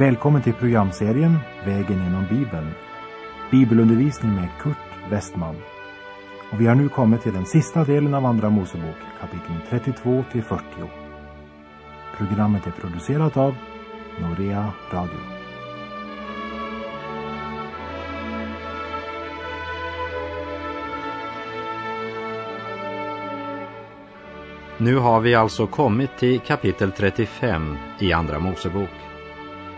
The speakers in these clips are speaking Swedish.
Välkommen till programserien Vägen genom Bibeln. Bibelundervisning med Kurt Westman. Och vi har nu kommit till den sista delen av Andra Mosebok, kapitel 32 till 40. Programmet är producerat av Norea Radio. Nu har vi alltså kommit till kapitel 35 i Andra Mosebok.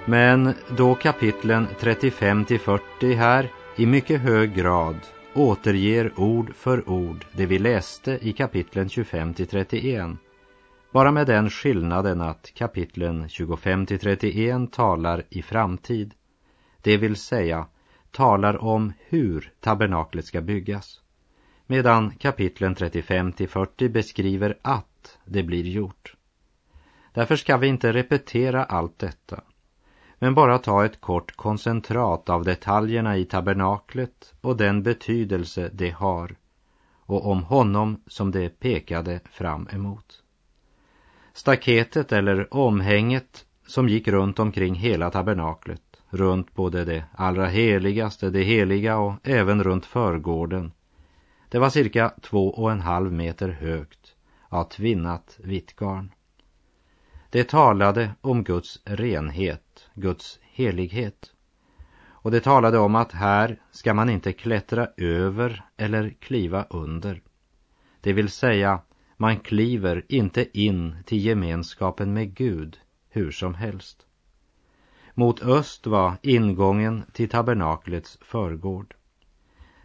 Men då kapitlen 35 till 40 här i mycket hög grad återger ord för ord det vi läste i kapitlen 25 till 31. Bara med den skillnaden att kapitlen 25 till 31 talar i framtid. Det vill säga talar om hur tabernaklet ska byggas. Medan kapitlen 35 till 40 beskriver att det blir gjort. Därför ska vi inte repetera allt detta men bara ta ett kort koncentrat av detaljerna i tabernaklet och den betydelse det har och om honom som det pekade fram emot. Staketet eller omhänget som gick runt omkring hela tabernaklet, runt både det allra heligaste, det heliga och även runt förgården. Det var cirka två och en halv meter högt av tvinnat vitt garn. Det talade om Guds renhet, Guds helighet. Och det talade om att här ska man inte klättra över eller kliva under. Det vill säga, man kliver inte in till gemenskapen med Gud hur som helst. Mot öst var ingången till tabernaklets förgård.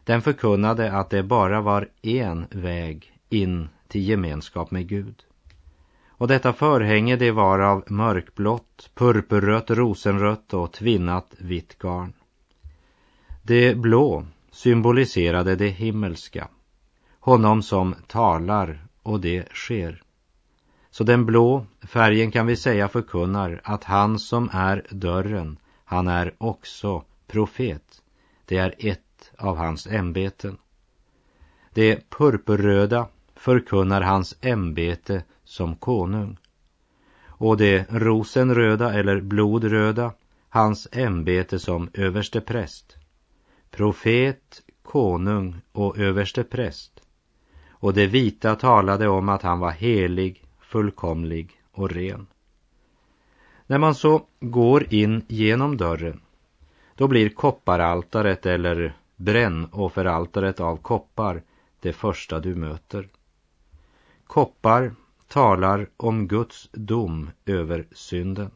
Den förkunnade att det bara var en väg in till gemenskap med Gud. Och detta förhänge det var av mörkblått, purpurrött, rosenrött och tvinnat vitt garn. Det blå symboliserade det himmelska, honom som talar och det sker. Så den blå färgen kan vi säga förkunnar att han som är dörren, han är också profet. Det är ett av hans ämbeten. Det purpurröda förkunnar hans ämbete som konung. Och det rosenröda eller blodröda, hans ämbete som överste präst. Profet, konung och överste präst. Och det vita talade om att han var helig, fullkomlig och ren. När man så går in genom dörren, då blir kopparaltaret eller brännofferaltaret av koppar det första du möter. Koppar talar om Guds dom över synden.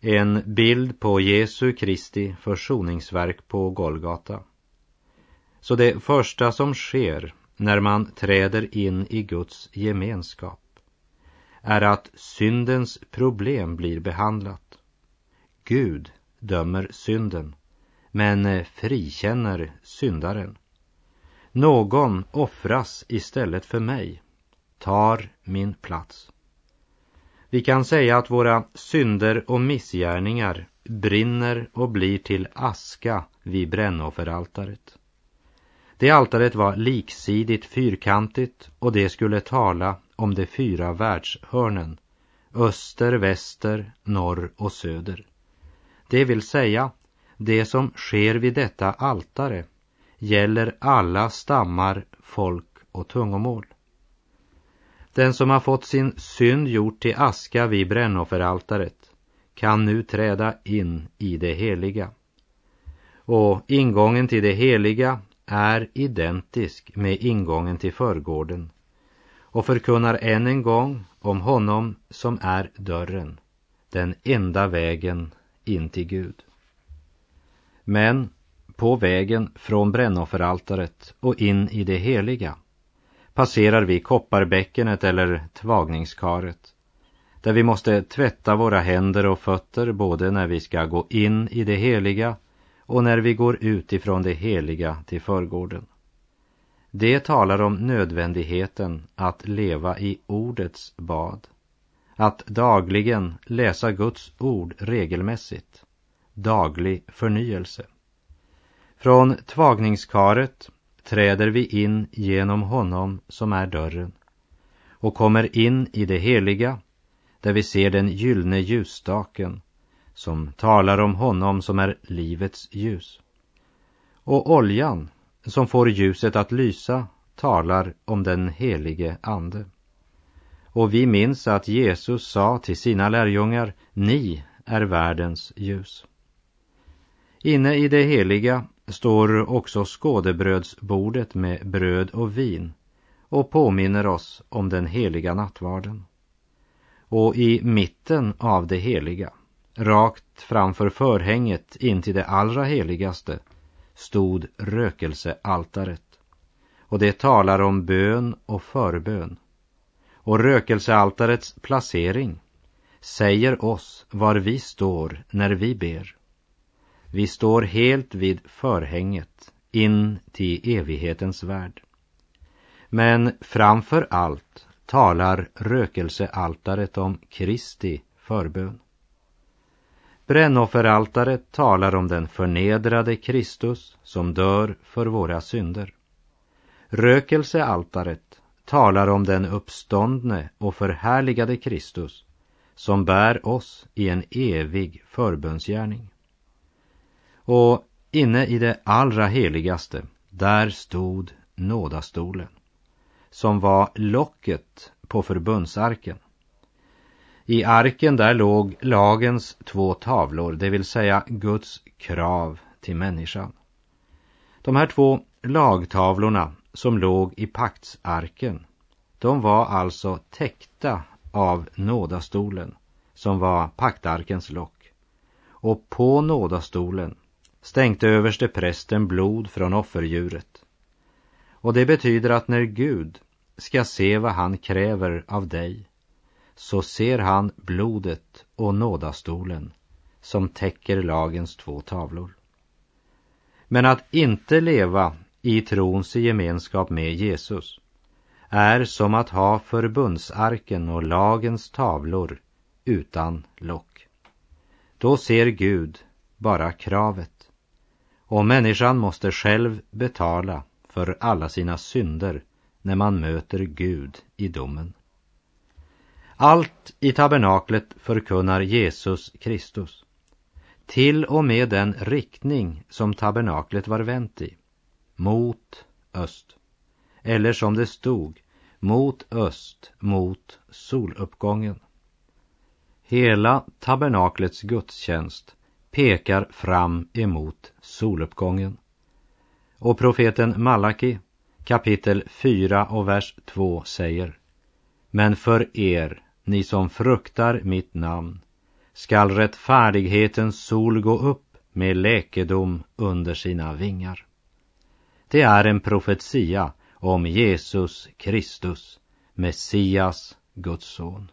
En bild på Jesu Kristi försoningsverk på Golgata. Så det första som sker när man träder in i Guds gemenskap är att syndens problem blir behandlat. Gud dömer synden, men frikänner syndaren. Någon offras istället för mig tar min plats. Vi kan säga att våra synder och missgärningar brinner och blir till aska vid brännofferaltaret. Det altaret var liksidigt fyrkantigt och det skulle tala om de fyra världshörnen, öster, väster, norr och söder. Det vill säga, det som sker vid detta altare gäller alla stammar, folk och tungomål. Den som har fått sin synd gjort till aska vid brännofferaltaret kan nu träda in i det heliga. Och ingången till det heliga är identisk med ingången till förgården och förkunnar än en gång om honom som är dörren, den enda vägen in till Gud. Men på vägen från brännofferaltaret och in i det heliga passerar vi kopparbäckenet eller tvagningskaret där vi måste tvätta våra händer och fötter både när vi ska gå in i det heliga och när vi går ut ifrån det heliga till förgården. Det talar om nödvändigheten att leva i ordets bad, att dagligen läsa Guds ord regelmässigt, daglig förnyelse. Från tvagningskaret träder vi in genom honom som är dörren och kommer in i det heliga där vi ser den gyllene ljusstaken som talar om honom som är livets ljus. Och oljan som får ljuset att lysa talar om den helige Ande. Och vi minns att Jesus sa till sina lärjungar, ni är världens ljus. Inne i det heliga står också skådebrödsbordet med bröd och vin och påminner oss om den heliga nattvarden. Och i mitten av det heliga, rakt framför förhänget in till det allra heligaste, stod rökelsealtaret. Och det talar om bön och förbön. Och rökelsealtarets placering säger oss var vi står när vi ber. Vi står helt vid förhänget in till evighetens värld. Men framför allt talar rökelsealtaret om Kristi förbön. Brännofferaltaret talar om den förnedrade Kristus som dör för våra synder. Rökelsealtaret talar om den uppståndne och förhärligade Kristus som bär oss i en evig förbönsgärning. Och inne i det allra heligaste, där stod nådastolen som var locket på förbundsarken. I arken där låg lagens två tavlor, det vill säga Guds krav till människan. De här två lagtavlorna som låg i paktsarken, de var alltså täckta av nådastolen som var paktarkens lock. Och på nådastolen stänkte överste prästen blod från offerdjuret. Och det betyder att när Gud ska se vad han kräver av dig så ser han blodet och nådastolen som täcker lagens två tavlor. Men att inte leva i trons gemenskap med Jesus är som att ha förbundsarken och lagens tavlor utan lock. Då ser Gud bara kravet och människan måste själv betala för alla sina synder när man möter Gud i domen. Allt i tabernaklet förkunnar Jesus Kristus. Till och med den riktning som tabernaklet var vänt i. Mot öst. Eller som det stod, mot öst, mot soluppgången. Hela tabernaklets gudstjänst pekar fram emot soluppgången. Och profeten Malaki kapitel 4 och vers 2 säger Men för er ni som fruktar mitt namn, skall rättfärdighetens sol gå upp med läkedom under sina vingar. Det är en profetia om Jesus Kristus, Messias, Guds son.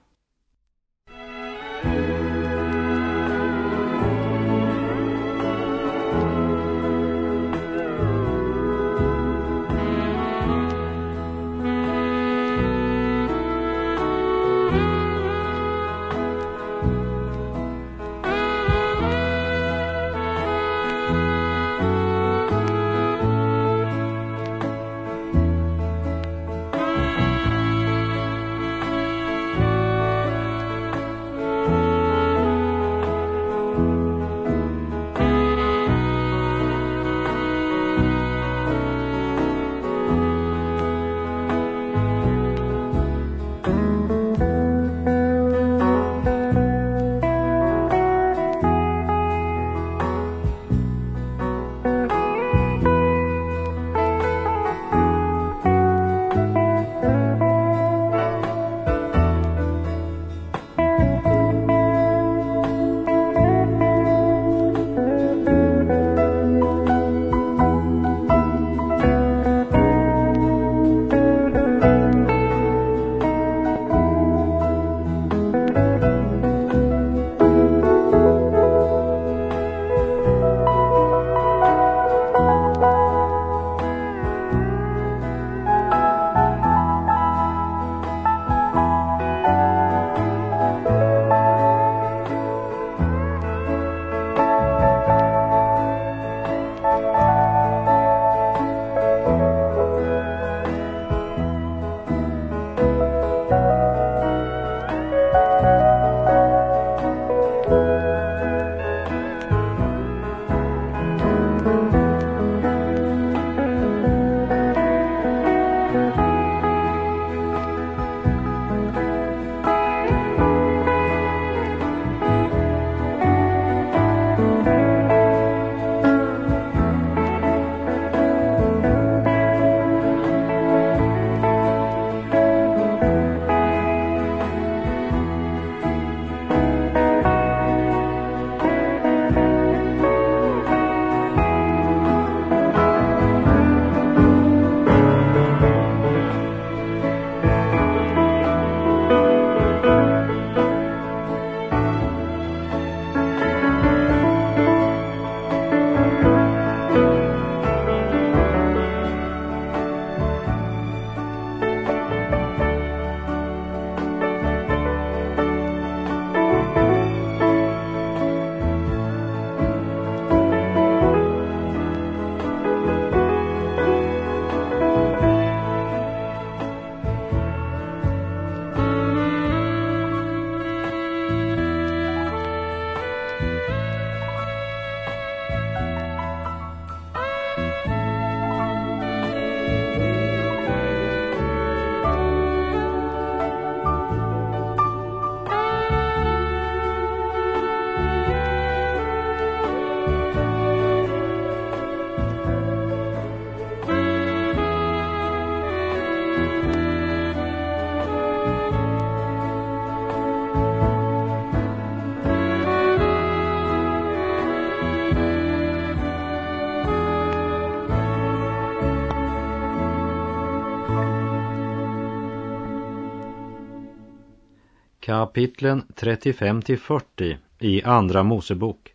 Kapitlen 35 till 40 i Andra Mosebok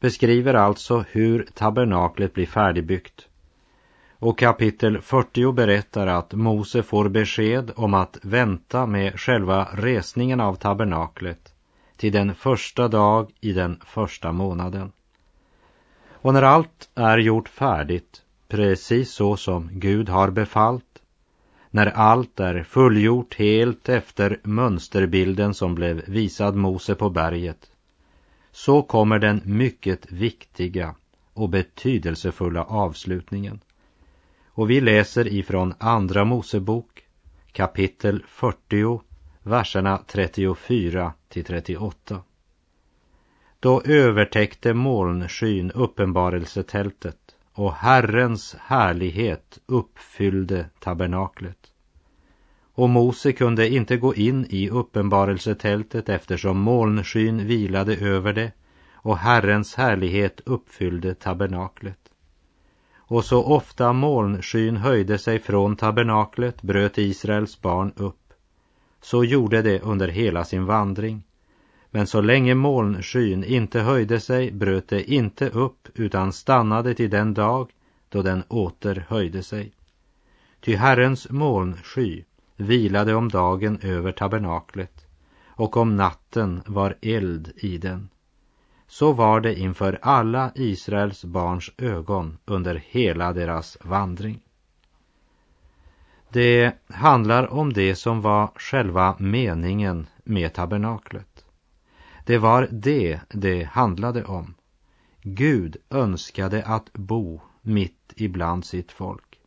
beskriver alltså hur tabernaklet blir färdigbyggt. Och kapitel 40 berättar att Mose får besked om att vänta med själva resningen av tabernaklet till den första dag i den första månaden. Och när allt är gjort färdigt, precis så som Gud har befallt, när allt är fullgjort helt efter mönsterbilden som blev visad Mose på berget, så kommer den mycket viktiga och betydelsefulla avslutningen. Och vi läser ifrån Andra Mosebok kapitel 40, verserna 34 till 38. Då övertäckte molnskyn uppenbarelsetältet och Herrens härlighet uppfyllde tabernaklet. Och Mose kunde inte gå in i uppenbarelsetältet eftersom molnskyn vilade över det och Herrens härlighet uppfyllde tabernaklet. Och så ofta molnskyn höjde sig från tabernaklet bröt Israels barn upp. Så gjorde det under hela sin vandring. Men så länge molnskyn inte höjde sig bröt det inte upp utan stannade till den dag då den åter höjde sig. Ty Herrens molnsky vilade om dagen över tabernaklet och om natten var eld i den. Så var det inför alla Israels barns ögon under hela deras vandring. Det handlar om det som var själva meningen med tabernaklet. Det var det det handlade om. Gud önskade att bo mitt ibland sitt folk.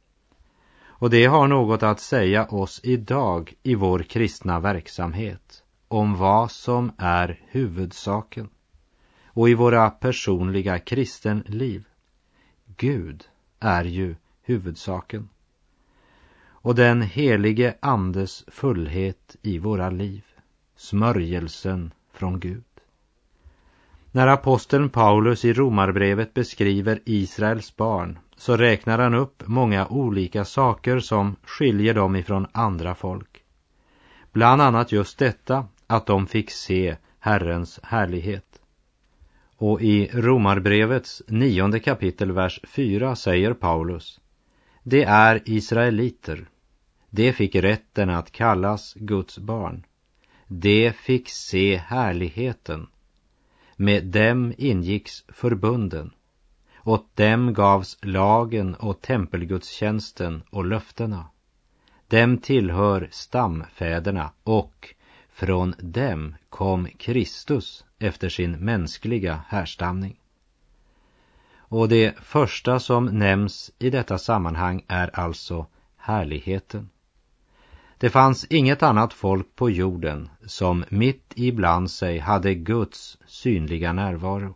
Och det har något att säga oss idag i vår kristna verksamhet om vad som är huvudsaken och i våra personliga kristenliv. Gud är ju huvudsaken. Och den helige Andes fullhet i våra liv, smörjelsen från Gud. När aposteln Paulus i Romarbrevet beskriver Israels barn så räknar han upp många olika saker som skiljer dem ifrån andra folk. Bland annat just detta att de fick se Herrens härlighet. Och i Romarbrevets nionde kapitel, vers 4 säger Paulus Det är israeliter. De fick rätten att kallas Guds barn. De fick se härligheten. Med dem ingicks förbunden. Åt dem gavs lagen och tempelgudstjänsten och löftena. Dem tillhör stamfäderna och från dem kom Kristus efter sin mänskliga härstamning. Och det första som nämns i detta sammanhang är alltså härligheten. Det fanns inget annat folk på jorden som mitt ibland sig hade Guds synliga närvaro.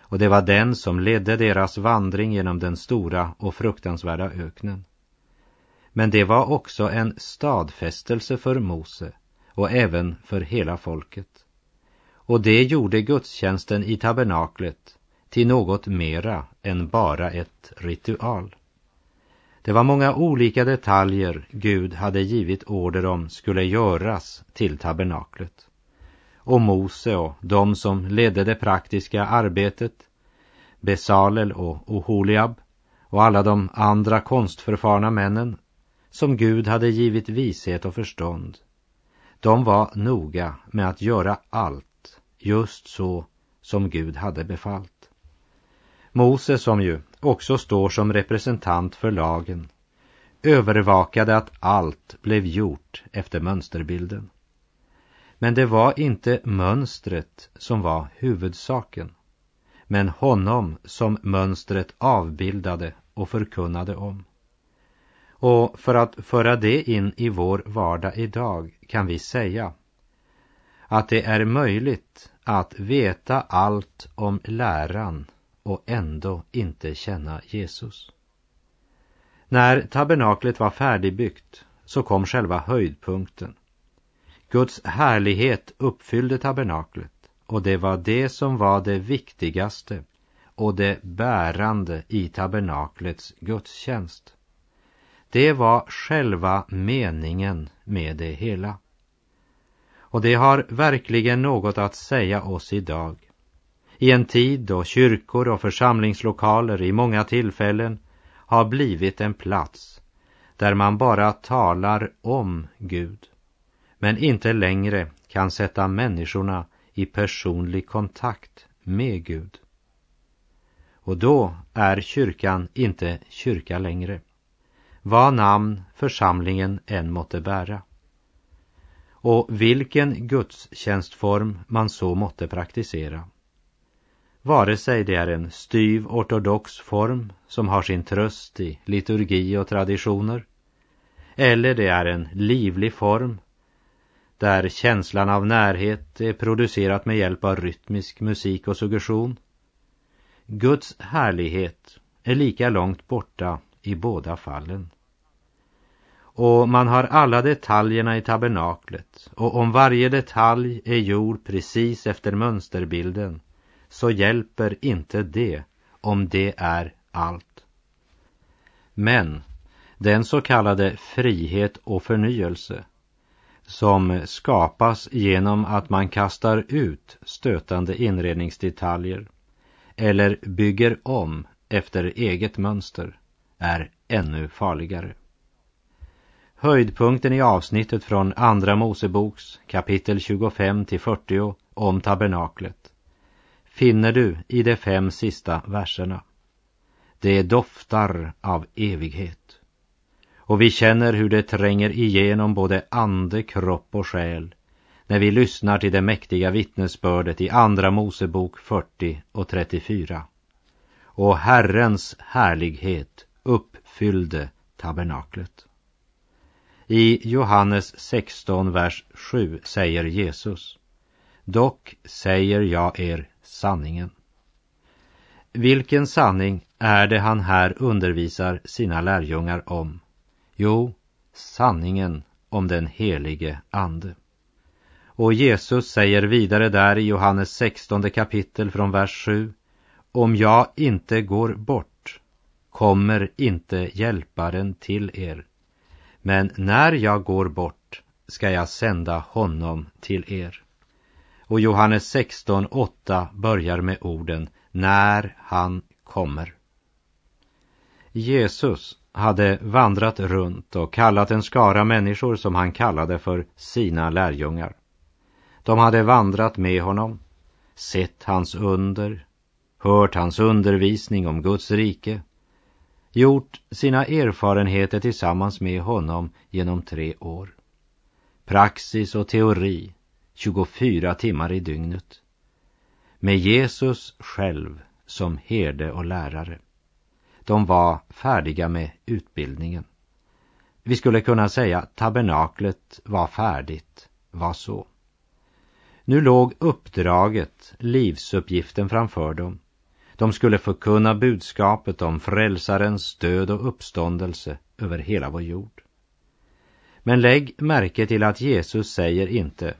Och det var den som ledde deras vandring genom den stora och fruktansvärda öknen. Men det var också en stadfästelse för Mose och även för hela folket. Och det gjorde gudstjänsten i tabernaklet till något mera än bara ett ritual. Det var många olika detaljer Gud hade givit order om skulle göras till tabernaklet. Och Mose och de som ledde det praktiska arbetet, Besalel och Oholiab och alla de andra konstförfarna männen som Gud hade givit vishet och förstånd. De var noga med att göra allt just så som Gud hade befallt. Mose som ju också står som representant för lagen, övervakade att allt blev gjort efter mönsterbilden. Men det var inte mönstret som var huvudsaken, men honom som mönstret avbildade och förkunnade om. Och för att föra det in i vår vardag idag kan vi säga att det är möjligt att veta allt om läran och ändå inte känna Jesus. När tabernaklet var färdigbyggt så kom själva höjdpunkten. Guds härlighet uppfyllde tabernaklet och det var det som var det viktigaste och det bärande i tabernaklets gudstjänst. Det var själva meningen med det hela. Och det har verkligen något att säga oss idag. I en tid då kyrkor och församlingslokaler i många tillfällen har blivit en plats där man bara talar om Gud, men inte längre kan sätta människorna i personlig kontakt med Gud. Och då är kyrkan inte kyrka längre, vad namn församlingen än måtte bära. Och vilken gudstjänstform man så måtte praktisera. Vare sig det är en styv ortodox form som har sin tröst i liturgi och traditioner, eller det är en livlig form där känslan av närhet är producerat med hjälp av rytmisk musik och suggestion. Guds härlighet är lika långt borta i båda fallen. Och man har alla detaljerna i tabernaklet och om varje detalj är gjord precis efter mönsterbilden så hjälper inte det om det är allt. Men den så kallade frihet och förnyelse som skapas genom att man kastar ut stötande inredningsdetaljer eller bygger om efter eget mönster är ännu farligare. Höjdpunkten i avsnittet från Andra Moseboks kapitel 25 till 40 om tabernaklet finner du i de fem sista verserna. Det doftar av evighet. Och vi känner hur det tränger igenom både ande, kropp och själ när vi lyssnar till det mäktiga vittnesbördet i Andra Mosebok 40 och 34. Och Herrens härlighet uppfyllde tabernaklet. I Johannes 16, vers 7 säger Jesus Dock säger jag er sanningen. Vilken sanning är det han här undervisar sina lärjungar om? Jo, sanningen om den helige Ande. Och Jesus säger vidare där i Johannes 16 kapitel från vers 7. Om jag inte går bort kommer inte hjälparen till er. Men när jag går bort ska jag sända honom till er. Och Johannes 16.8 börjar med orden när han kommer. Jesus hade vandrat runt och kallat en skara människor som han kallade för sina lärjungar. De hade vandrat med honom, sett hans under, hört hans undervisning om Guds rike, gjort sina erfarenheter tillsammans med honom genom tre år. Praxis och teori 24 timmar i dygnet. Med Jesus själv som herde och lärare. De var färdiga med utbildningen. Vi skulle kunna säga att tabernaklet var färdigt, var så. Nu låg uppdraget, livsuppgiften framför dem. De skulle förkunna budskapet om frälsarens död och uppståndelse över hela vår jord. Men lägg märke till att Jesus säger inte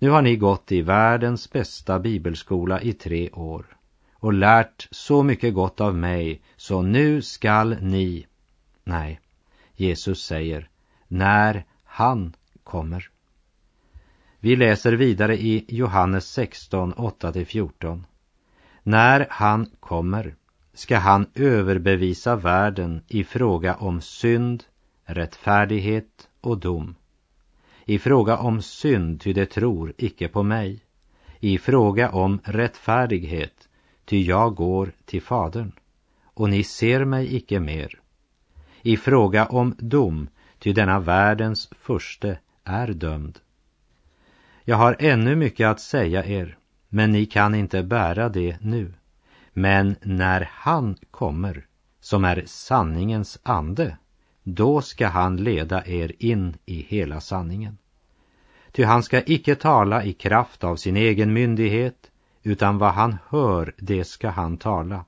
nu har ni gått i världens bästa bibelskola i tre år och lärt så mycket gott av mig, så nu skall ni... Nej, Jesus säger, när han kommer. Vi läser vidare i Johannes 16, 8-14. När han kommer ska han överbevisa världen i fråga om synd, rättfärdighet och dom. I fråga om synd, ty det tror icke på mig. I fråga om rättfärdighet, ty jag går till Fadern, och ni ser mig icke mer. I fråga om dom, ty denna världens förste är dömd. Jag har ännu mycket att säga er, men ni kan inte bära det nu. Men när han kommer, som är sanningens ande, då ska han leda er in i hela sanningen. Ty han ska icke tala i kraft av sin egen myndighet, utan vad han hör, det ska han tala.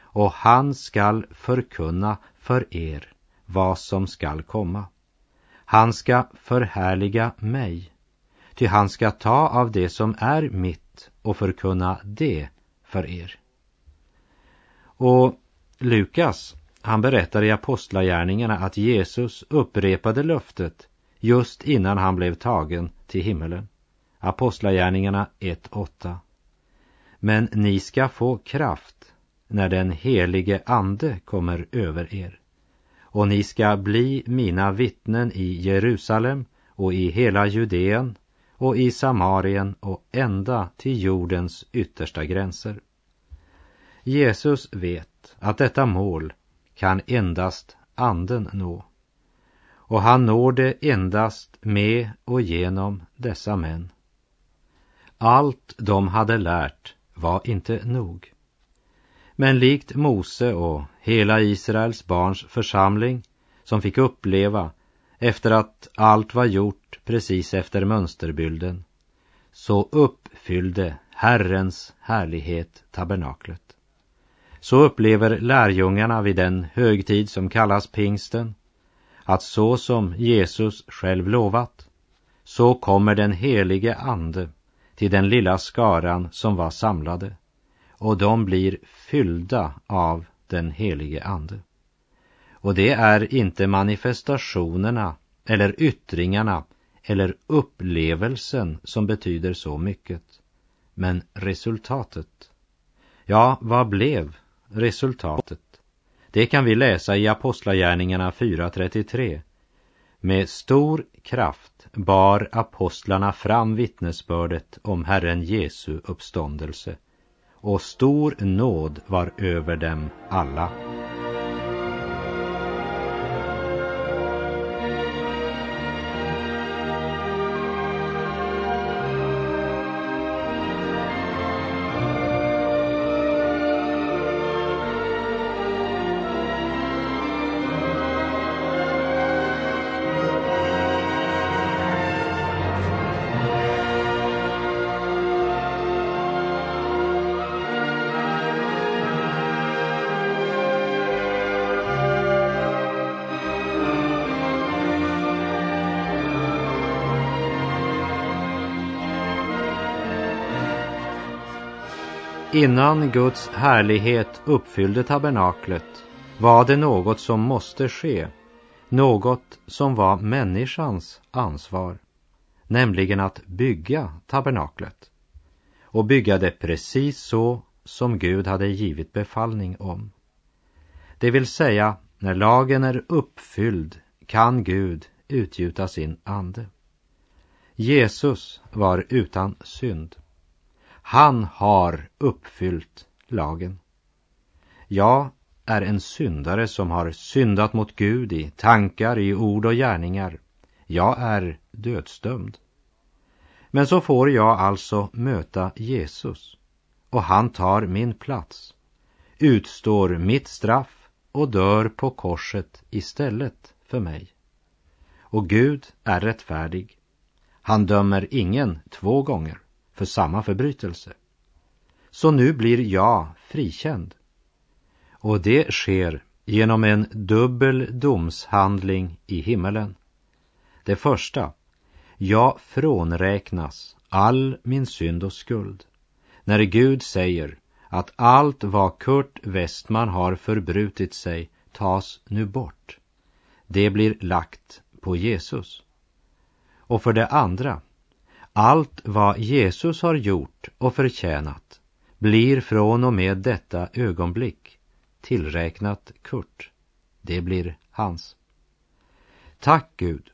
Och han skall förkunna för er vad som skall komma. Han ska förhärliga mig, ty han ska ta av det som är mitt och förkunna det för er. Och Lukas, han berättar i Apostlagärningarna att Jesus upprepade löftet just innan han blev tagen till himmelen. Apostlagärningarna 1.8. Men ni ska få kraft när den helige ande kommer över er. Och ni ska bli mina vittnen i Jerusalem och i hela Judeen och i Samarien och ända till jordens yttersta gränser. Jesus vet att detta mål kan endast anden nå. Och han når det endast med och genom dessa män. Allt de hade lärt var inte nog. Men likt Mose och hela Israels barns församling som fick uppleva efter att allt var gjort precis efter mönsterbilden så uppfyllde Herrens härlighet tabernaklet. Så upplever lärjungarna vid den högtid som kallas pingsten att så som Jesus själv lovat så kommer den helige ande till den lilla skaran som var samlade och de blir fyllda av den helige ande. Och det är inte manifestationerna eller yttringarna eller upplevelsen som betyder så mycket, men resultatet. Ja, vad blev resultatet? Det kan vi läsa i Apostlagärningarna 4.33. Med stor kraft bar apostlarna fram vittnesbördet om Herren Jesu uppståndelse och stor nåd var över dem alla. Innan Guds härlighet uppfyllde tabernaklet var det något som måste ske, något som var människans ansvar, nämligen att bygga tabernaklet och bygga det precis så som Gud hade givit befallning om. Det vill säga, när lagen är uppfylld kan Gud utgjuta sin ande. Jesus var utan synd. Han har uppfyllt lagen. Jag är en syndare som har syndat mot Gud i tankar, i ord och gärningar. Jag är dödsdömd. Men så får jag alltså möta Jesus och han tar min plats, utstår mitt straff och dör på korset istället för mig. Och Gud är rättfärdig. Han dömer ingen två gånger för samma förbrytelse. Så nu blir jag frikänd. Och det sker genom en dubbel domshandling i himmelen. Det första, jag frånräknas all min synd och skuld. När Gud säger att allt vad Kurt Westman har förbrutit sig tas nu bort. Det blir lagt på Jesus. Och för det andra, allt vad Jesus har gjort och förtjänat blir från och med detta ögonblick tillräknat Kurt. Det blir hans. Tack Gud.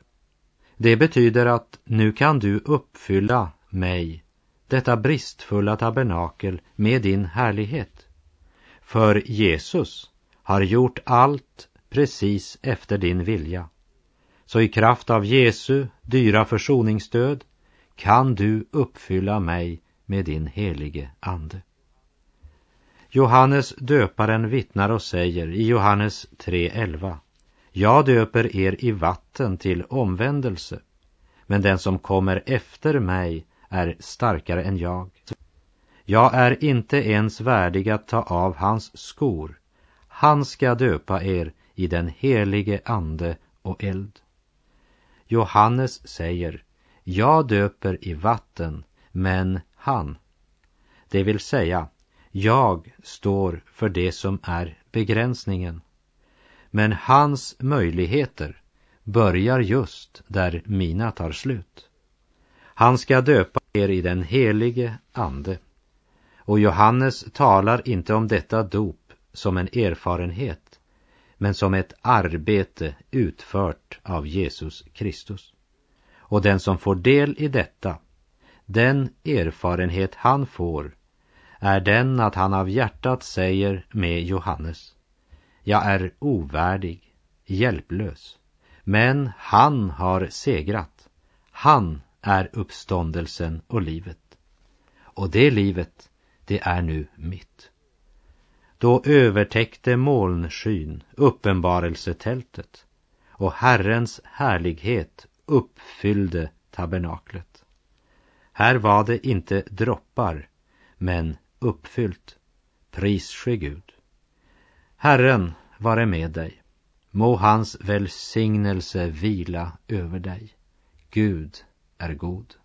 Det betyder att nu kan du uppfylla mig, detta bristfulla tabernakel, med din härlighet. För Jesus har gjort allt precis efter din vilja. Så i kraft av Jesu dyra försoningsstöd kan du uppfylla mig med din helige ande. Johannes döparen vittnar och säger i Johannes 3.11 Jag döper er i vatten till omvändelse, men den som kommer efter mig är starkare än jag. Jag är inte ens värdig att ta av hans skor. Han ska döpa er i den helige ande och eld. Johannes säger jag döper i vatten, men han, det vill säga, jag står för det som är begränsningen. Men hans möjligheter börjar just där mina tar slut. Han ska döpa er i den helige Ande. Och Johannes talar inte om detta dop som en erfarenhet, men som ett arbete utfört av Jesus Kristus. Och den som får del i detta, den erfarenhet han får, är den att han av hjärtat säger med Johannes, jag är ovärdig, hjälplös, men han har segrat. Han är uppståndelsen och livet. Och det livet, det är nu mitt. Då övertäckte molnskyn uppenbarelsetältet och Herrens härlighet uppfyllde tabernaklet. Här var det inte droppar, men uppfyllt. Pris ske Gud. Herren vare med dig. Må hans välsignelse vila över dig. Gud är god.